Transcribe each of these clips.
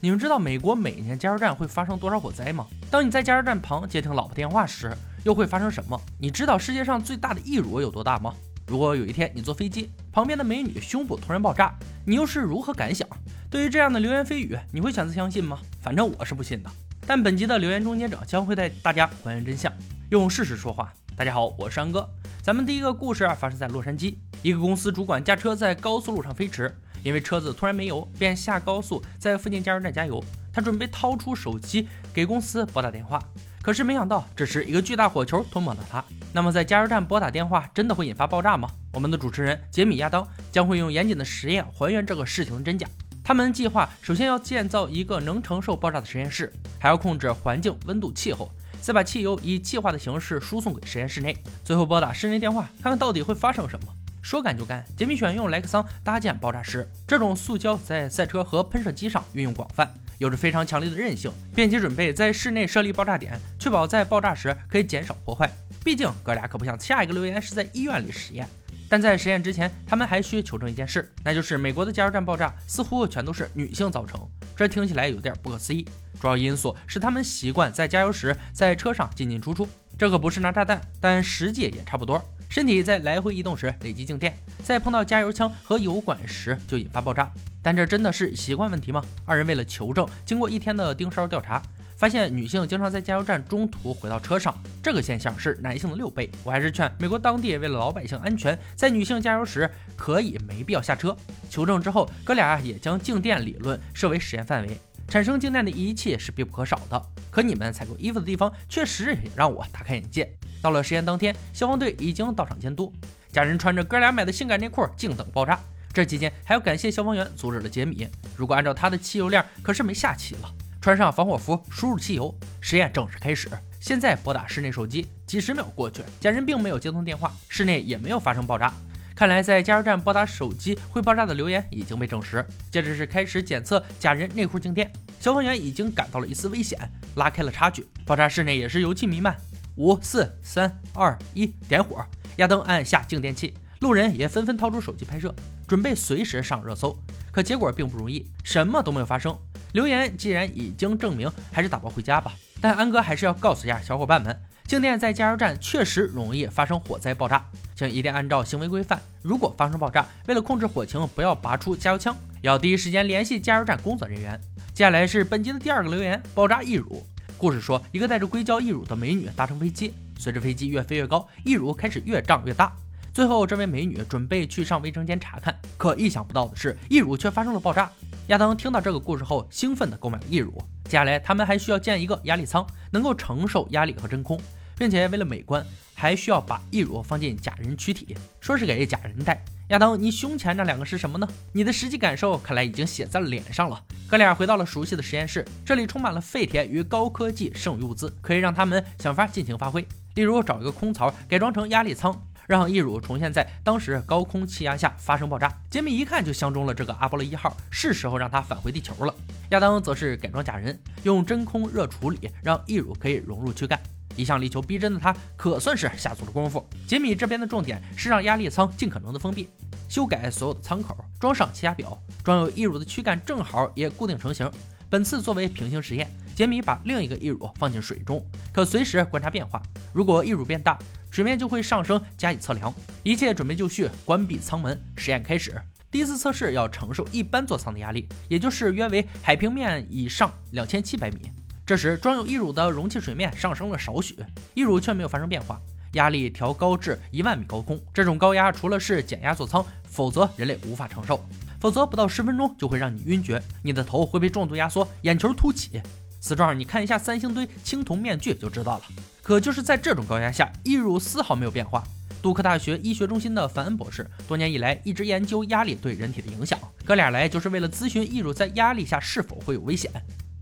你们知道美国每年加油站会发生多少火灾吗？当你在加油站旁接听老婆电话时，又会发生什么？你知道世界上最大的义乳有多大吗？如果有一天你坐飞机，旁边的美女胸部突然爆炸，你又是如何感想？对于这样的流言蜚语，你会选择相信吗？反正我是不信的。但本集的留言终结者将会带大家还原真相，用事实说话。大家好，我是安哥。咱们第一个故事发生在洛杉矶，一个公司主管驾车在高速路上飞驰，因为车子突然没油，便下高速在附近加油站加油。他准备掏出手机给公司拨打电话，可是没想到这时一个巨大火球吞没了他。那么在加油站拨打电话真的会引发爆炸吗？我们的主持人杰米亚当将会用严谨的实验还原这个事情的真假。他们计划首先要建造一个能承受爆炸的实验室，还要控制环境温度、气候，再把汽油以气化的形式输送给实验室内，最后拨打室内电话，看看到底会发生什么。说干就干，杰米选用莱克桑搭建爆炸室，这种塑胶在赛车和喷射机上运用广泛，有着非常强烈的韧性，并且准备在室内设立爆炸点，确保在爆炸时可以减少破坏。毕竟哥俩可不像下一个留言是在医院里实验。但在实验之前，他们还需求证一件事，那就是美国的加油站爆炸似乎全都是女性造成。这听起来有点不可思议。主要因素是他们习惯在加油时在车上进进出出，这可不是拿炸弹，但实际也差不多。身体在来回移动时累积静电，在碰到加油枪和油管时就引发爆炸。但这真的是习惯问题吗？二人为了求证，经过一天的盯梢调查。发现女性经常在加油站中途回到车上，这个现象是男性的六倍。我还是劝美国当地为了老百姓安全，在女性加油时可以没必要下车。求证之后，哥俩也将静电理论设为实验范围。产生静电的仪器是必不可少的，可你们采购衣服的地方确实也让我大开眼界。到了实验当天，消防队已经到场监督，家人穿着哥俩买的性感内裤，静等爆炸。这期间还要感谢消防员阻止了杰米，如果按照他的汽油量，可是没下气了。穿上防火服，输入汽油，实验正式开始。现在拨打室内手机，几十秒过去，家人并没有接通电话，室内也没有发生爆炸。看来在加油站拨打手机会爆炸的留言已经被证实。接着是开始检测假人内裤静电，消防员已经感到了一丝危险，拉开了差距。爆炸室内也是油气弥漫。五四三二一，点火！亚登按下静电器，路人也纷纷掏出手机拍摄，准备随时上热搜。可结果并不容易，什么都没有发生。留言既然已经证明，还是打包回家吧。但安哥还是要告诉一下小伙伴们，静电在加油站确实容易发生火灾爆炸，请一定按照行为规范。如果发生爆炸，为了控制火情，不要拔出加油枪，要第一时间联系加油站工作人员。接下来是本集的第二个留言：爆炸义乳。故事说，一个带着硅胶义乳的美女搭乘飞机，随着飞机越飞越高，义乳开始越胀越大。最后，这位美女准备去上卫生间查看，可意想不到的是，义乳却发生了爆炸。亚当听到这个故事后，兴奋地购买了义乳。接下来，他们还需要建一个压力舱，能够承受压力和真空，并且为了美观，还需要把义乳放进假人躯体，说是给假人戴。亚当，你胸前那两个是什么呢？你的实际感受看来已经写在了脸上了。哥俩回到了熟悉的实验室，这里充满了废铁与高科技剩余物资，可以让他们想法尽情发挥。例如，找一个空槽改装成压力舱。让义乳重现在当时高空气压下发生爆炸。杰米一看就相中了这个阿波罗一号，是时候让他返回地球了。亚当则是改装假人，用真空热处理，让义乳可以融入躯干。一向力求逼真的他，可算是下足了功夫。杰米这边的重点是让压力舱尽可能的封闭，修改所有的舱口，装上气压表，装有义乳的躯干正好也固定成型。本次作为平行实验，杰米把另一个义乳放进水中，可随时观察变化。如果义乳变大，水面就会上升，加以测量。一切准备就绪，关闭舱门，实验开始。第一次测试要承受一般座舱的压力，也就是约为海平面以上两千七百米。这时装有义乳的容器水面上升了少许，义乳却没有发生变化。压力调高至一万米高空，这种高压除了是减压座舱，否则人类无法承受。否则不到十分钟就会让你晕厥，你的头会被重度压缩，眼球凸起。此状你看一下三星堆青铜面具就知道了。可就是在这种高压下，义乳丝毫没有变化。杜克大学医学中心的凡恩博士多年以来一直研究压力对人体的影响，哥俩来就是为了咨询义乳在压力下是否会有危险。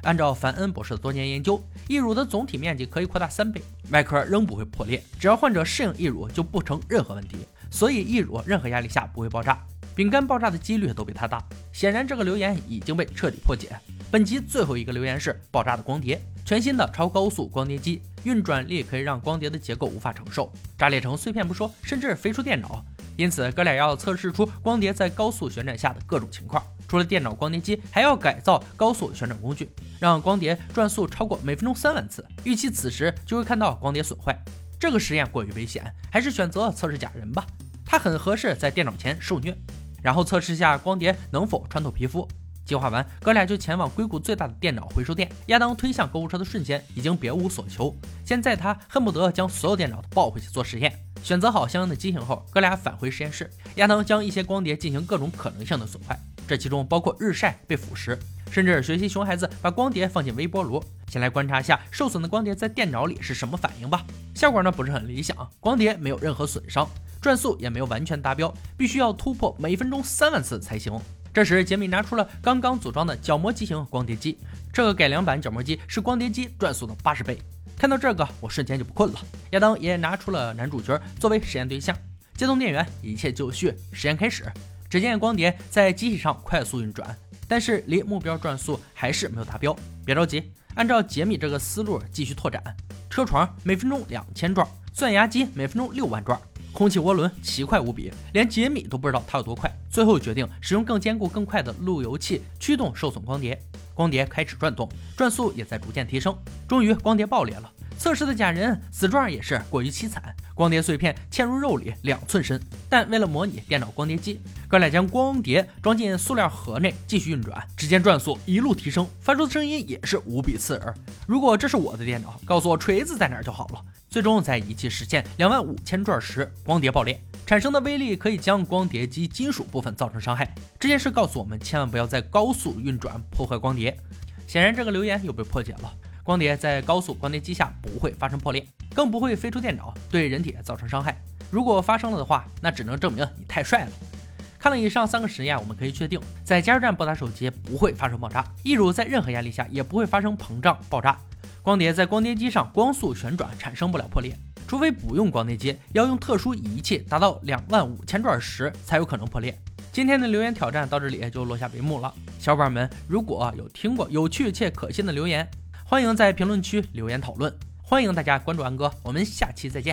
按照凡恩博士的多年研究，义乳的总体面积可以扩大三倍，外壳仍不会破裂，只要患者适应义乳就不成任何问题。所以义乳任何压力下不会爆炸，饼干爆炸的几率都比它大。显然这个留言已经被彻底破解。本集最后一个留言是爆炸的光碟，全新的超高速光碟机，运转力可以让光碟的结构无法承受，炸裂成碎片不说，甚至飞出电脑。因此，哥俩要测试出光碟在高速旋转下的各种情况。除了电脑光碟机，还要改造高速旋转工具，让光碟转速超过每分钟三万次。预期此时就会看到光碟损坏。这个实验过于危险，还是选择测试假人吧。他很合适在电脑前受虐，然后测试一下光碟能否穿透皮肤。计划完，哥俩就前往硅谷最大的电脑回收店。亚当推向购物车的瞬间，已经别无所求。现在他恨不得将所有电脑抱回去做实验。选择好相应的机型后，哥俩返回实验室。亚当将一些光碟进行各种可能性的损坏，这其中包括日晒被腐蚀，甚至学习熊孩子把光碟放进微波炉。先来观察一下受损的光碟在电脑里是什么反应吧。效果呢不是很理想，光碟没有任何损伤，转速也没有完全达标，必须要突破每分钟三万次才行。这时，杰米拿出了刚刚组装的角膜机型光碟机。这个改良版角膜机是光碟机转速的八十倍。看到这个，我瞬间就不困了。亚当也拿出了男主角作为实验对象，接通电源，一切就绪，实验开始。只见光碟在机器上快速运转，但是离目标转速还是没有达标。别着急，按照杰米这个思路继续拓展。车床每分钟两千转，钻牙机每分钟六万转。空气涡轮奇快无比，连杰米都不知道它有多快。最后决定使用更坚固、更快的路由器驱动受损光碟，光碟开始转动，转速也在逐渐提升。终于，光碟爆裂了。测试的假人死状也是过于凄惨，光碟碎片嵌入肉里两寸深。但为了模拟电脑光碟机，哥俩将光碟装进塑料盒内继续运转。只见转速一路提升，发出的声音也是无比刺耳。如果这是我的电脑，告诉我锤子在哪就好了。最终在仪器实现两万五千转时，光碟爆裂，产生的威力可以将光碟机金属部分造成伤害。这件事告诉我们，千万不要在高速运转破坏光碟。显然，这个留言又被破解了。光碟在高速光碟机下不会发生破裂，更不会飞出电脑，对人体造成伤害。如果发生了的话，那只能证明你太帅了。看了以上三个实验，我们可以确定，在加油站拨打手机不会发生爆炸，一乳在任何压力下也不会发生膨胀爆炸。光碟在光碟机上光速旋转，产生不了破裂，除非不用光碟机，要用特殊仪器达到两万五千转时才有可能破裂。今天的留言挑战到这里就落下帷幕了。小伙伴们，如果有听过有趣且可信的留言，欢迎在评论区留言讨论，欢迎大家关注安哥，我们下期再见。